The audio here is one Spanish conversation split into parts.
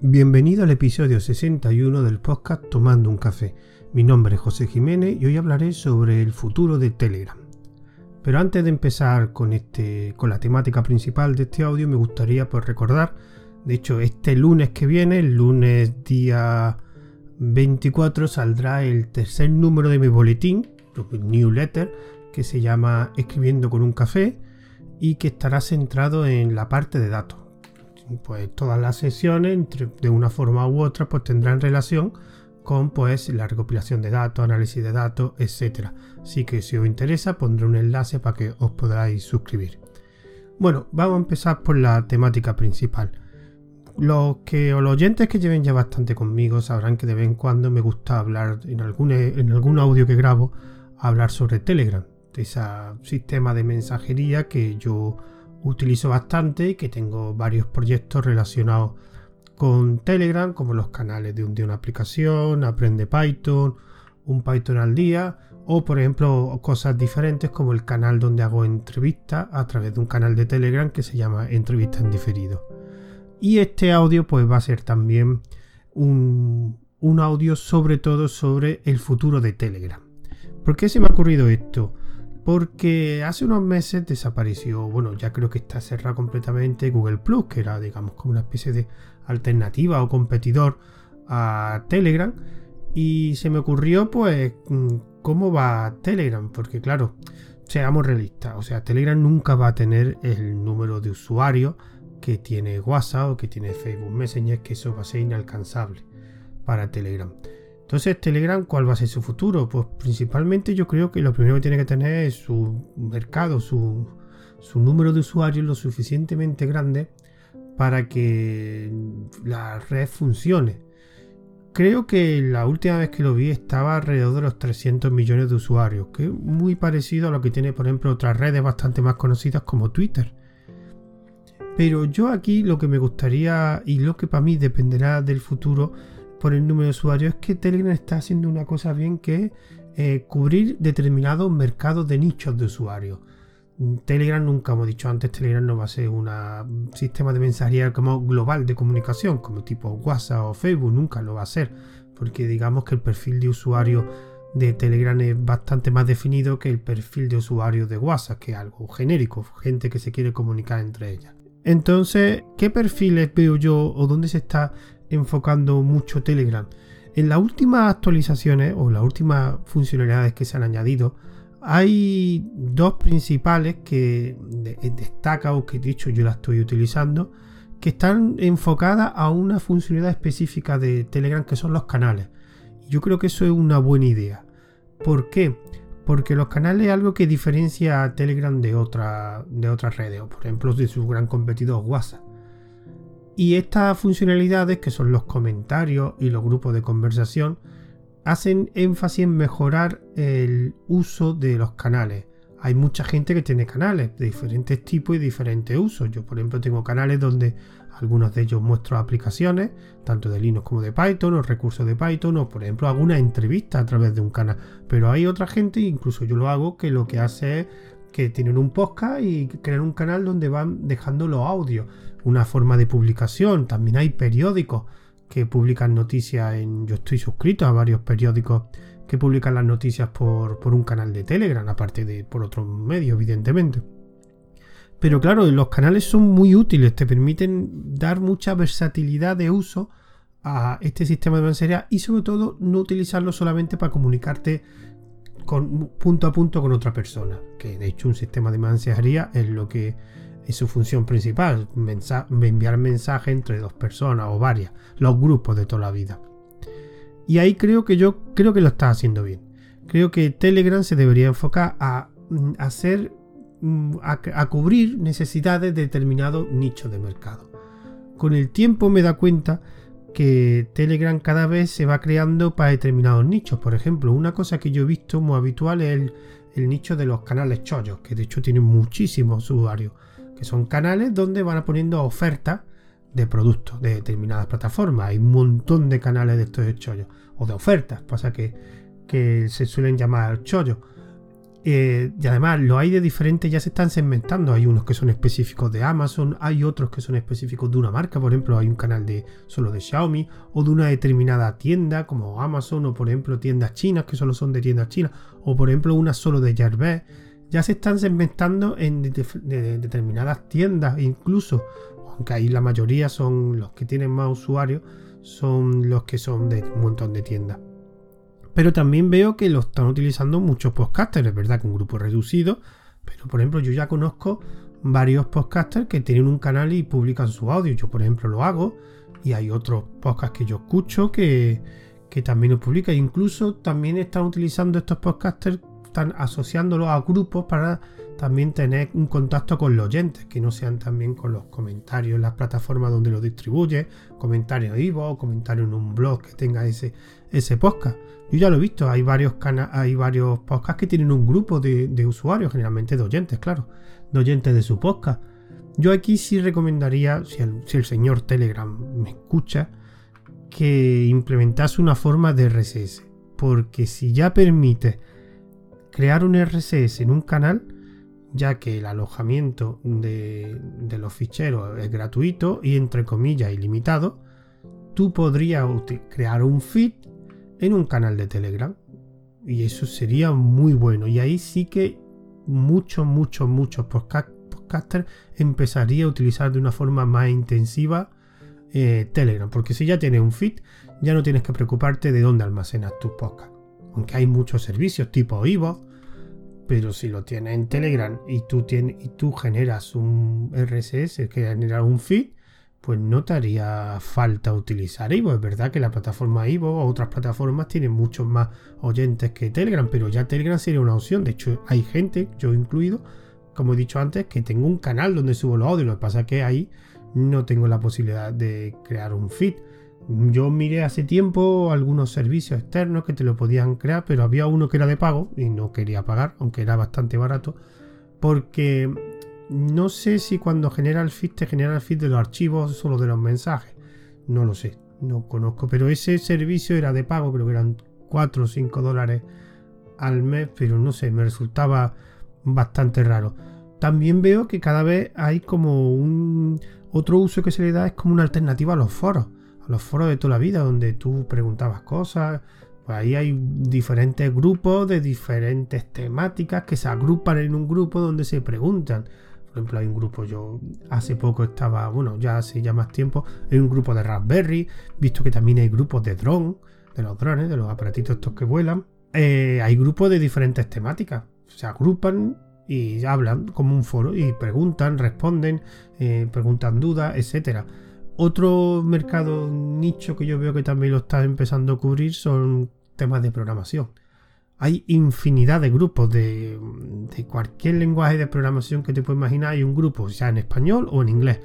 Bienvenido al episodio 61 del podcast Tomando un café. Mi nombre es José Jiménez y hoy hablaré sobre el futuro de Telegram. Pero antes de empezar con, este, con la temática principal de este audio, me gustaría pues, recordar, de hecho, este lunes que viene, el lunes día 24, saldrá el tercer número de mi boletín, newsletter, que se llama Escribiendo con un café y que estará centrado en la parte de datos pues todas las sesiones de una forma u otra pues tendrán relación con pues la recopilación de datos, análisis de datos, etcétera. Así que si os interesa pondré un enlace para que os podáis suscribir. Bueno, vamos a empezar por la temática principal. Los que los oyentes que lleven ya bastante conmigo sabrán que de vez en cuando me gusta hablar en algún, en algún audio que grabo hablar sobre Telegram, ese sistema de mensajería que yo utilizo bastante y que tengo varios proyectos relacionados con Telegram, como los canales de, un, una aplicación, Aprende Python, un Python al día, o por ejemplo cosas diferentes como el canal donde hago entrevistas a través de un canal de Telegram que se llama Entrevista en diferido. Y este audio pues va a ser también un, un audio sobre todo sobre el futuro de Telegram. ¿Por qué se me ha ocurrido esto? Porque hace unos meses desapareció, bueno, ya creo que está cerrado completamente Google Plus, que era, digamos, como una especie de alternativa o competidor a Telegram. Y se me ocurrió, pues, mm, cómo va Telegram, porque claro, seamos realistas, o sea, Telegram nunca va a tener el número de usuarios que tiene WhatsApp o que tiene Facebook Messenger, que eso va a ser inalcanzable para Telegram. Entonces, Telegram, ¿cuál va a ser su futuro? Pues principalmente yo creo que lo primero que tiene que tener es su mercado, su, número de usuarios lo suficientemente grande para que la red funcione. Creo que la última vez que lo vi estaba alrededor de los 300 millones de usuarios, que es muy parecido a lo que tiene, por ejemplo, otras redes bastante más conocidas como Twitter. Pero yo aquí lo que me gustaría y lo que para mí dependerá del futuro por el número de usuarios es que Telegram está haciendo una cosa bien que eh, cubrir determinados mercados de nichos de usuarios. Telegram nunca, hemos dicho antes, Telegram no va a ser un sistema de mensajería como global de comunicación, como tipo WhatsApp o Facebook, nunca lo va a ser, porque digamos que el perfil de usuario de Telegram es bastante más definido que el perfil de usuario de WhatsApp, que es algo genérico, gente que se quiere comunicar entre ellas. Entonces, ¿qué perfiles veo yo o dónde se está enfocando mucho Telegram. En las últimas actualizaciones o las últimas funcionalidades que se han añadido, hay dos principales que destaca o que dicho yo las estoy utilizando, que están enfocadas a una funcionalidad específica de Telegram que son los canales. Yo creo que eso es una buena idea. ¿Por qué? Porque los canales es algo que diferencia a Telegram de, otra, de otras redes, o por ejemplo de su gran competidor WhatsApp. Y estas funcionalidades, que son los comentarios y los grupos de conversación, hacen énfasis en mejorar el uso de los canales. Hay mucha gente que tiene canales de diferentes tipos y diferentes usos. Yo, por ejemplo, tengo canales donde algunos de ellos muestro aplicaciones, tanto de Linux como de Python, o recursos de Python, o por ejemplo alguna entrevista a través de un canal. Pero hay otra gente, incluso yo lo hago, que lo que hace es que tienen un podcast y crean un canal donde van dejando los audios una forma de publicación. También hay periódicos que publican noticias en... Yo estoy suscrito a varios periódicos que publican las noticias por, un canal de Telegram, aparte de por otros medios, evidentemente. Pero claro, los canales son muy útiles, te permiten dar mucha versatilidad de uso a este sistema de mensajería y sobre todo no utilizarlo solamente para comunicarte con, punto a punto con otra persona, que de hecho un sistema de mensajería es lo que es su función principal, enviar mensajes entre dos personas o varias, los grupos de toda la vida. Y ahí creo que yo creo que lo está haciendo bien. Creo que Telegram se debería enfocar a mm, hacer mm, a, cubrir necesidades de determinados nichos de mercado. Con el tiempo me da cuenta que Telegram cada vez se va creando para determinados nichos. Por ejemplo, una cosa que yo he visto muy habitual es el, el nicho de los canales chollos, que de hecho tienen muchísimos usuarios que son canales donde van poniendo ofertas de productos de determinadas plataformas. Hay un montón de canales de estos chollos o de ofertas, pasa que, que se suelen llamar chollos. Eh, y además, lo hay de diferentes, ya se están segmentando. Hay unos que son específicos de Amazon, hay otros que son específicos de una marca. Por ejemplo, hay un canal de solo de Xiaomi o de una determinada tienda, como Amazon, o por ejemplo, tiendas chinas que solo son de tiendas chinas, o por ejemplo, una solo de Jarvis. Ya se están segmentando en determinadas tiendas, incluso, aunque ahí la mayoría son los que tienen más usuarios, son los que son de un montón de tiendas. Pero también veo que lo están utilizando muchos podcasters, es verdad que un grupo reducido, pero por ejemplo yo ya conozco varios podcasters que tienen un canal y publican su audio. Yo por ejemplo lo hago y hay otros podcasts que yo escucho que, que también lo publican. Incluso también están utilizando estos podcasters, están asociándolos a grupos para también tener un contacto con los oyentes, que no sean también con los comentarios en las plataformas donde lo distribuye, comentarios en Ivo, comentarios en un blog que tenga ese, ese podcast. Yo ya lo he visto, hay varios, hay varios podcasts que tienen un grupo de, usuarios, generalmente de oyentes, claro, de oyentes de su podcast. Yo aquí sí recomendaría, si el, si el señor Telegram me escucha, que implementase una forma de RSS. Porque si ya permite crear un RSS en un canal, ya que el alojamiento de, los ficheros es gratuito y entre comillas ilimitado, tú podrías crear un feed en un canal de Telegram. Y eso sería muy bueno. Y ahí sí que muchos, muchos, muchos podcasters empezaría a utilizar de una forma más intensiva eh, Telegram. Porque si ya tienes un feed, ya no tienes que preocuparte de dónde almacenas tus podcasts. Aunque hay muchos servicios tipo Ivo, pero si lo tienes en Telegram y tú, tienes, y tú generas un RSS que genera un feed, pues no te haría falta utilizar Ivo. Es verdad que la plataforma Ivo o otras plataformas tienen muchos más oyentes que Telegram, pero ya Telegram sería una opción. De hecho, hay gente, yo incluido, como he dicho antes, que tengo un canal donde subo los audios. Lo que pasa es que ahí no tengo la posibilidad de crear un feed. Yo miré hace tiempo algunos servicios externos que te lo podían crear, pero había uno que era de pago y no quería pagar, aunque era bastante barato, porque no sé si cuando genera el feed te genera el feed de los archivos solo de los mensajes. No lo sé, no conozco. Pero ese servicio era de pago, creo que eran 4 o 5 dólares al mes, pero no sé, me resultaba bastante raro. También veo que cada vez hay como un otro uso que se le da es como una alternativa a los foros, los foros de toda la vida, donde tú preguntabas cosas. Pues ahí hay diferentes grupos de diferentes temáticas que se agrupan en un grupo donde se preguntan. Por ejemplo, hay un grupo, yo hace poco estaba, bueno, ya hace ya más tiempo, hay un grupo de Raspberry, visto que también hay grupos de drone, de los drones, de los aparatitos estos que vuelan. Eh, hay grupos de diferentes temáticas, se agrupan y hablan como un foro y preguntan, responden, eh, preguntan dudas, etcétera. Otro mercado nicho que yo veo que también lo está empezando a cubrir son temas de programación hay infinidad de grupos de, cualquier lenguaje de programación que te puedas imaginar. Hay un grupo, sea en español o en inglés.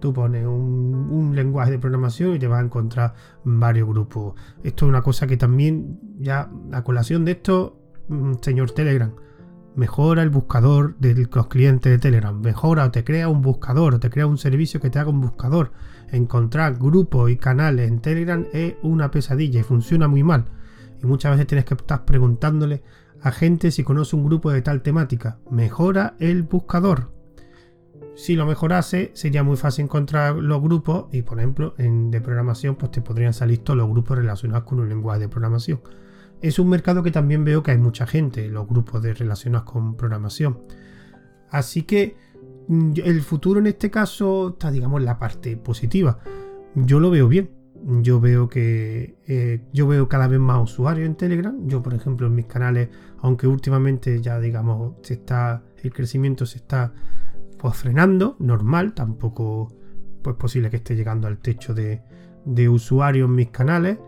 Tú pones un, lenguaje de programación y te vas a encontrar varios grupos. Esto es una cosa que también, ya a colación de esto, mm, señor Telegram, mejora el buscador de los clientes de Telegram. Mejora o te crea un buscador o te crea un servicio que te haga un buscador. Encontrar grupos y canales en Telegram es una pesadilla y funciona muy mal y muchas veces tienes que estar preguntándole a gente si conoce un grupo de tal temática. Mejora el buscador. Si lo mejorase, sería muy fácil encontrar los grupos y, por ejemplo, en de programación, pues te podrían salir todos los grupos relacionados con un lenguaje de programación. Es un mercado que también veo que hay mucha gente, los grupos de relacionados con programación. Así que el futuro en este caso está, digamos, en la parte positiva. Yo lo veo bien yo veo que eh, yo veo cada vez más usuarios en Telegram. Yo, por ejemplo, en mis canales, aunque últimamente ya digamos se está el crecimiento se está pues frenando, normal, tampoco pues posible que esté llegando al techo de, de usuarios en mis canales,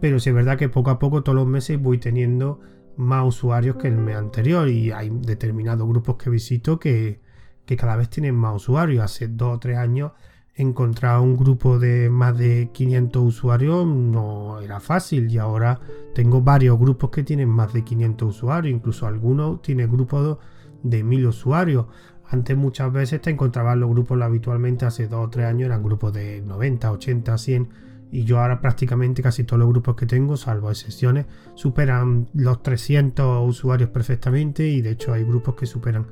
pero sí es verdad que poco a poco todos los meses voy teniendo más usuarios que el mes anterior y hay determinados grupos que visito que, que cada vez tienen más usuarios. Hace dos o tres años encontrar un grupo de más de 500 usuarios no era fácil y ahora tengo varios grupos que tienen más de 500 usuarios, incluso algunos tienen grupos de 1000 usuarios. Antes muchas veces te encontrabas los grupos habitualmente hace 2 o 3 años eran grupos de 90, 80, 100 Y yo ahora prácticamente casi todos los grupos que tengo, salvo excepciones, superan los 300 usuarios perfectamente y de hecho hay grupos que superan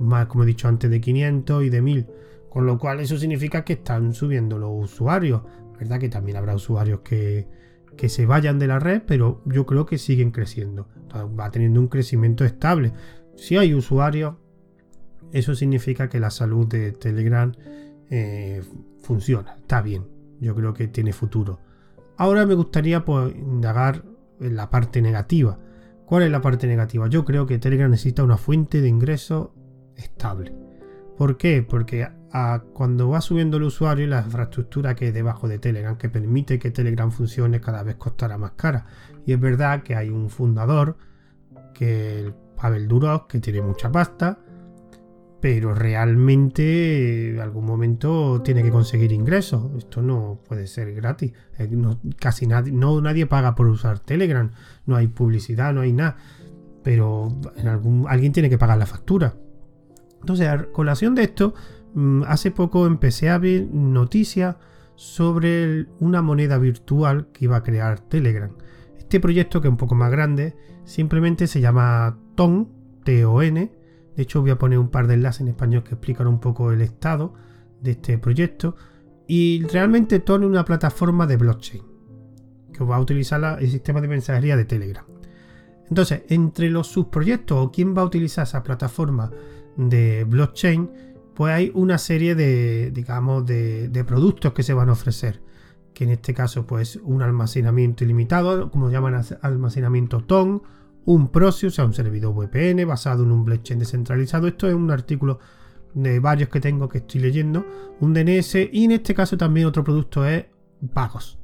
más, como he dicho antes, de 500 y de 1000. Con lo cual eso significa que están subiendo los usuarios. ¿Verdad? Que también habrá usuarios que, que se vayan de la red, pero yo creo que siguen creciendo. Va teniendo un crecimiento estable. Si hay usuarios, eso significa que la salud de Telegram eh, funciona, está bien. Yo creo que tiene futuro. Ahora me gustaría pues, indagar en la parte negativa. ¿Cuál es la parte negativa? Yo creo que Telegram necesita una fuente de ingresos estable. ¿Por qué? Porque cuando va subiendo el usuario, la infraestructura que hay debajo de Telegram, que permite que Telegram funcione, cada vez costará más cara. Y es verdad que hay un fundador, que es Pavel Durov, que tiene mucha pasta, pero realmente en algún momento tiene que conseguir ingresos. Esto no puede ser gratis. Eh, casi nadie, no, nadie paga por usar Telegram. No hay publicidad, no hay nada. Pero en algún, alguien tiene que pagar la factura. Entonces, a colación de esto, mm, hace poco empecé a ver noticias sobre una moneda virtual que iba a crear Telegram. Este proyecto, que es un poco más grande, simplemente se llama TON, T-O-N. De hecho, voy a poner un par de enlaces en español que explican un poco el estado de este proyecto. Y realmente TON es una plataforma de blockchain que va a utilizar el sistema de mensajería de Telegram. Entonces, entre los subproyectos o quién va a utilizar esa plataforma de blockchain, pues hay una serie de, digamos, de, productos que se van a ofrecer. Que en este caso, pues un almacenamiento ilimitado, como llaman almacenamiento TON, un Proxy, o sea, un servidor VPN basado en un blockchain descentralizado. Esto es un artículo de varios que tengo que estoy leyendo, un DNS y en este caso también otro producto es pagos.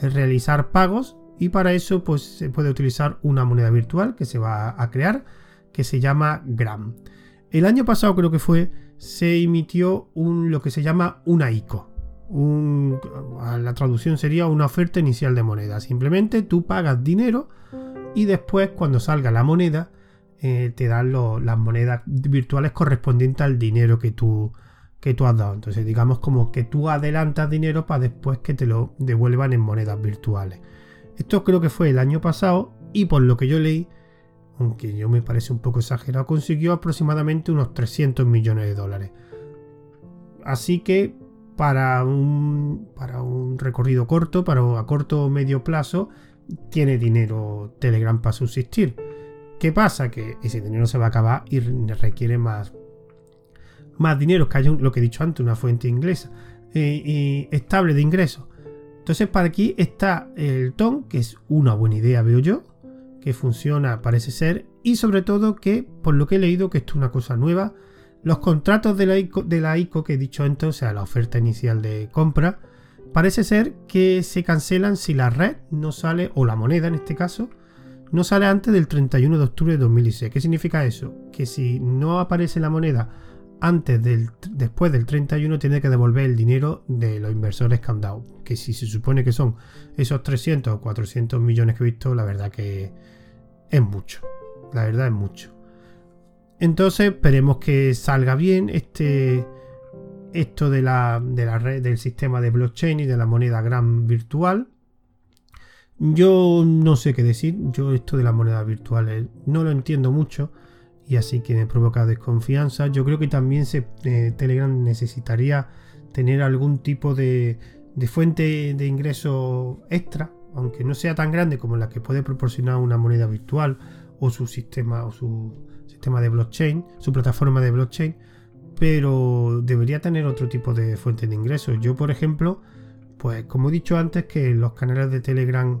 Es realizar pagos y para eso pues se puede utilizar una moneda virtual que se va a crear que se llama Gram. El año pasado creo que fue, se emitió un, lo que se llama una ICO. la traducción sería una oferta inicial de moneda. Simplemente tú pagas dinero y después cuando salga la moneda eh, te dan las monedas virtuales correspondientes al dinero que tú, que tú has dado. Entonces digamos como que tú adelantas dinero para después que te lo devuelvan en monedas virtuales. Esto creo que fue el año pasado y por lo que yo leí aunque yo me parece un poco exagerado, consiguió aproximadamente unos 300 millones de dólares. Así que para un, para un recorrido corto, para a corto o medio plazo, tiene dinero Telegram para subsistir. ¿Qué pasa? Que ese dinero se va a acabar y requiere más, más dinero, que haya lo que he dicho antes, una fuente inglesa eh, estable de ingresos. Entonces, para aquí está el TON, que es una buena idea, veo yo que funciona parece ser y sobre todo que por lo que he leído que esto es una cosa nueva los contratos de la ICO, que he dicho antes o sea la oferta inicial de compra parece ser que se cancelan si la red no sale o la moneda en este caso no sale antes del 31 de octubre de 2016 ¿qué significa eso? que si no aparece la moneda antes del después del 31 tiene que devolver el dinero de los inversores que han dado que si se supone que son esos 300 o 400 millones que he visto la verdad que es mucho. La verdad es mucho. Entonces esperemos que salga bien este esto de la, de la red del sistema de blockchain y de la moneda gran virtual. Yo no sé qué decir. Yo esto de las monedas virtuales no lo entiendo mucho y así que me provoca desconfianza. Yo creo que también se, eh, Telegram necesitaría tener algún tipo de, de fuente de ingreso extra aunque no sea tan grande como la que puede proporcionar una moneda virtual o su sistema o su sistema de blockchain, su plataforma de blockchain, pero debería tener otro tipo de fuente de ingresos. Yo, por ejemplo, pues como he dicho antes, que los canales de Telegram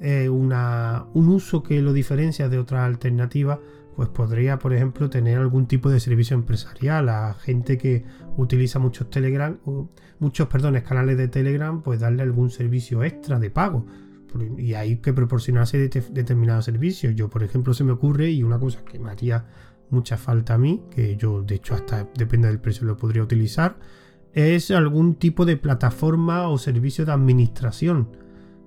es una, un uso que lo diferencia de otras alternativas, pues podría, por ejemplo, tener algún tipo de servicio empresarial a gente que utiliza muchos Telegram, muchos, canales de Telegram, pues darle algún servicio extra de pago. Y hay que proporcionarse determinados servicios. Yo, por ejemplo, se me ocurre, y una cosa que me haría mucha falta a mí, que yo de hecho hasta depende del precio lo podría utilizar, es algún tipo de plataforma o servicio de administración.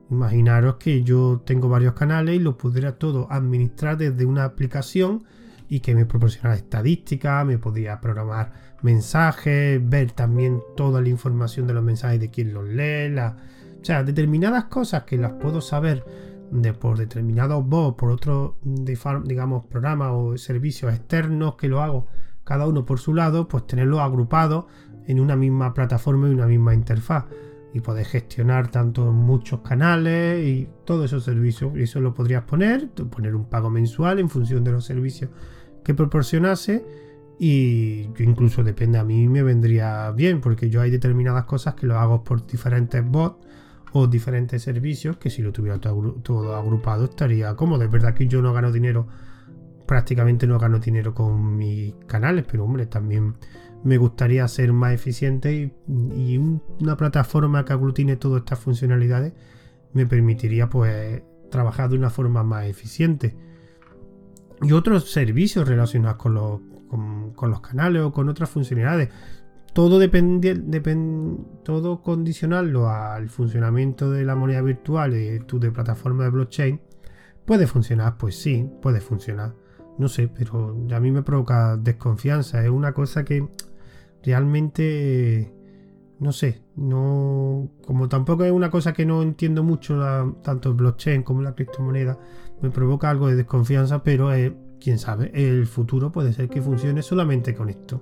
Imaginaros que yo tengo varios canales y lo pudiera todo administrar desde una aplicación y que me proporcionara estadísticas, me podía programar mensajes, ver también toda la información de los mensajes de quién los lee, O sea, determinadas cosas que las puedo saber de por determinados bots, por otros, digamos, programas o servicios externos que lo hago cada uno por su lado, pues tenerlo agrupado en una misma plataforma y una misma interfaz. Y poder gestionar tanto muchos canales y todos esos servicios. Y eso lo podrías poner, poner un pago mensual en función de los servicios que proporcionase. Y incluso depende, a mí me vendría bien, porque yo hay determinadas cosas que lo hago por diferentes bots o diferentes servicios que si lo tuviera todo, agrupado estaría cómodo. Es verdad que yo no gano dinero, prácticamente no gano dinero con mis canales, pero hombre, también me gustaría ser más eficiente y, una plataforma que aglutine todas estas funcionalidades me permitiría pues trabajar de una forma más eficiente. Y otros servicios relacionados con los, con los canales o con otras funcionalidades todo depende, todo condicionarlo al funcionamiento de la moneda virtual y tu de plataforma de blockchain, puede funcionar, pues sí, puede funcionar. No sé, pero a mí me provoca desconfianza. Es una cosa que realmente no sé, no como tampoco es una cosa que no entiendo mucho tanto el blockchain como la criptomoneda, me provoca algo de desconfianza, pero quién sabe, el futuro puede ser que funcione solamente con esto.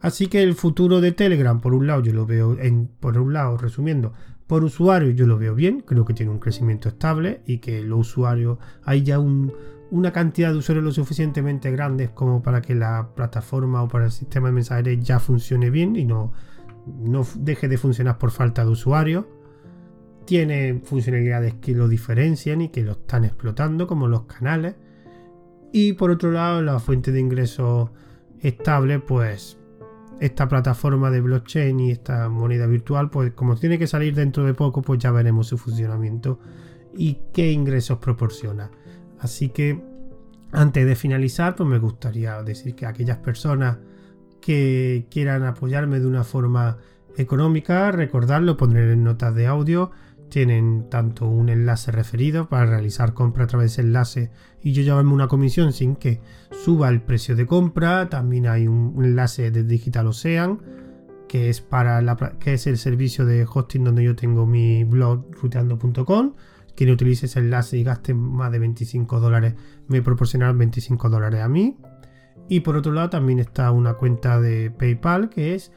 Así que el futuro de Telegram, por un lado, yo lo veo, en, por un lado, resumiendo, por usuario yo lo veo bien, creo que tiene un crecimiento estable y que los usuarios, hay ya una cantidad de usuarios lo suficientemente grandes como para que la plataforma o para el sistema de mensajería ya funcione bien y no, no deje de funcionar por falta de usuarios. Tiene funcionalidades que lo diferencian y que lo están explotando, como los canales. Y por otro lado, la fuente de ingresos estable, pues esta plataforma de blockchain y esta moneda virtual, pues como tiene que salir dentro de poco, pues ya veremos su funcionamiento y qué ingresos proporciona. Así que antes de finalizar, pues me gustaría decir que aquellas personas que quieran apoyarme de una forma económica, recordarlo, poner en notas de audio tienen tanto un enlace referido para realizar compra a través de ese enlace y yo llevarme una comisión sin que suba el precio de compra. También hay un enlace de Digital Ocean que es para la, que es el servicio de hosting donde yo tengo mi blog ruteando.com. Quien utilice ese enlace y gaste más de 25 dólares me proporcionarán 25 dólares a mí. Y por otro lado también está una cuenta de PayPal que es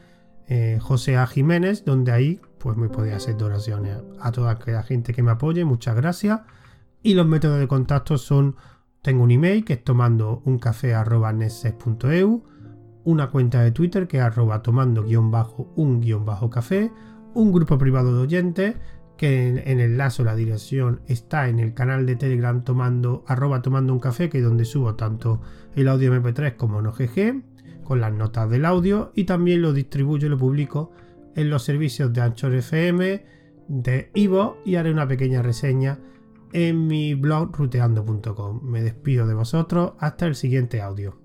eh, José A. Jiménez, donde ahí pues me podéis hacer donaciones a toda aquella gente que me apoye, muchas gracias. Y los métodos de contacto son, tengo un email que es tomando un café una cuenta de Twitter que es arroba tomando guion bajo un guion bajo café, un grupo privado de oyentes que en, el enlace o la dirección está en el canal de Telegram tomando arroba tomando un café que es donde subo tanto el audio MP3 como en OGG con las notas del audio y también lo distribuyo y lo publico en los servicios de Anchor FM, de Ivo y haré una pequeña reseña en mi blog ruteando.com. Me despido de vosotros hasta el siguiente audio.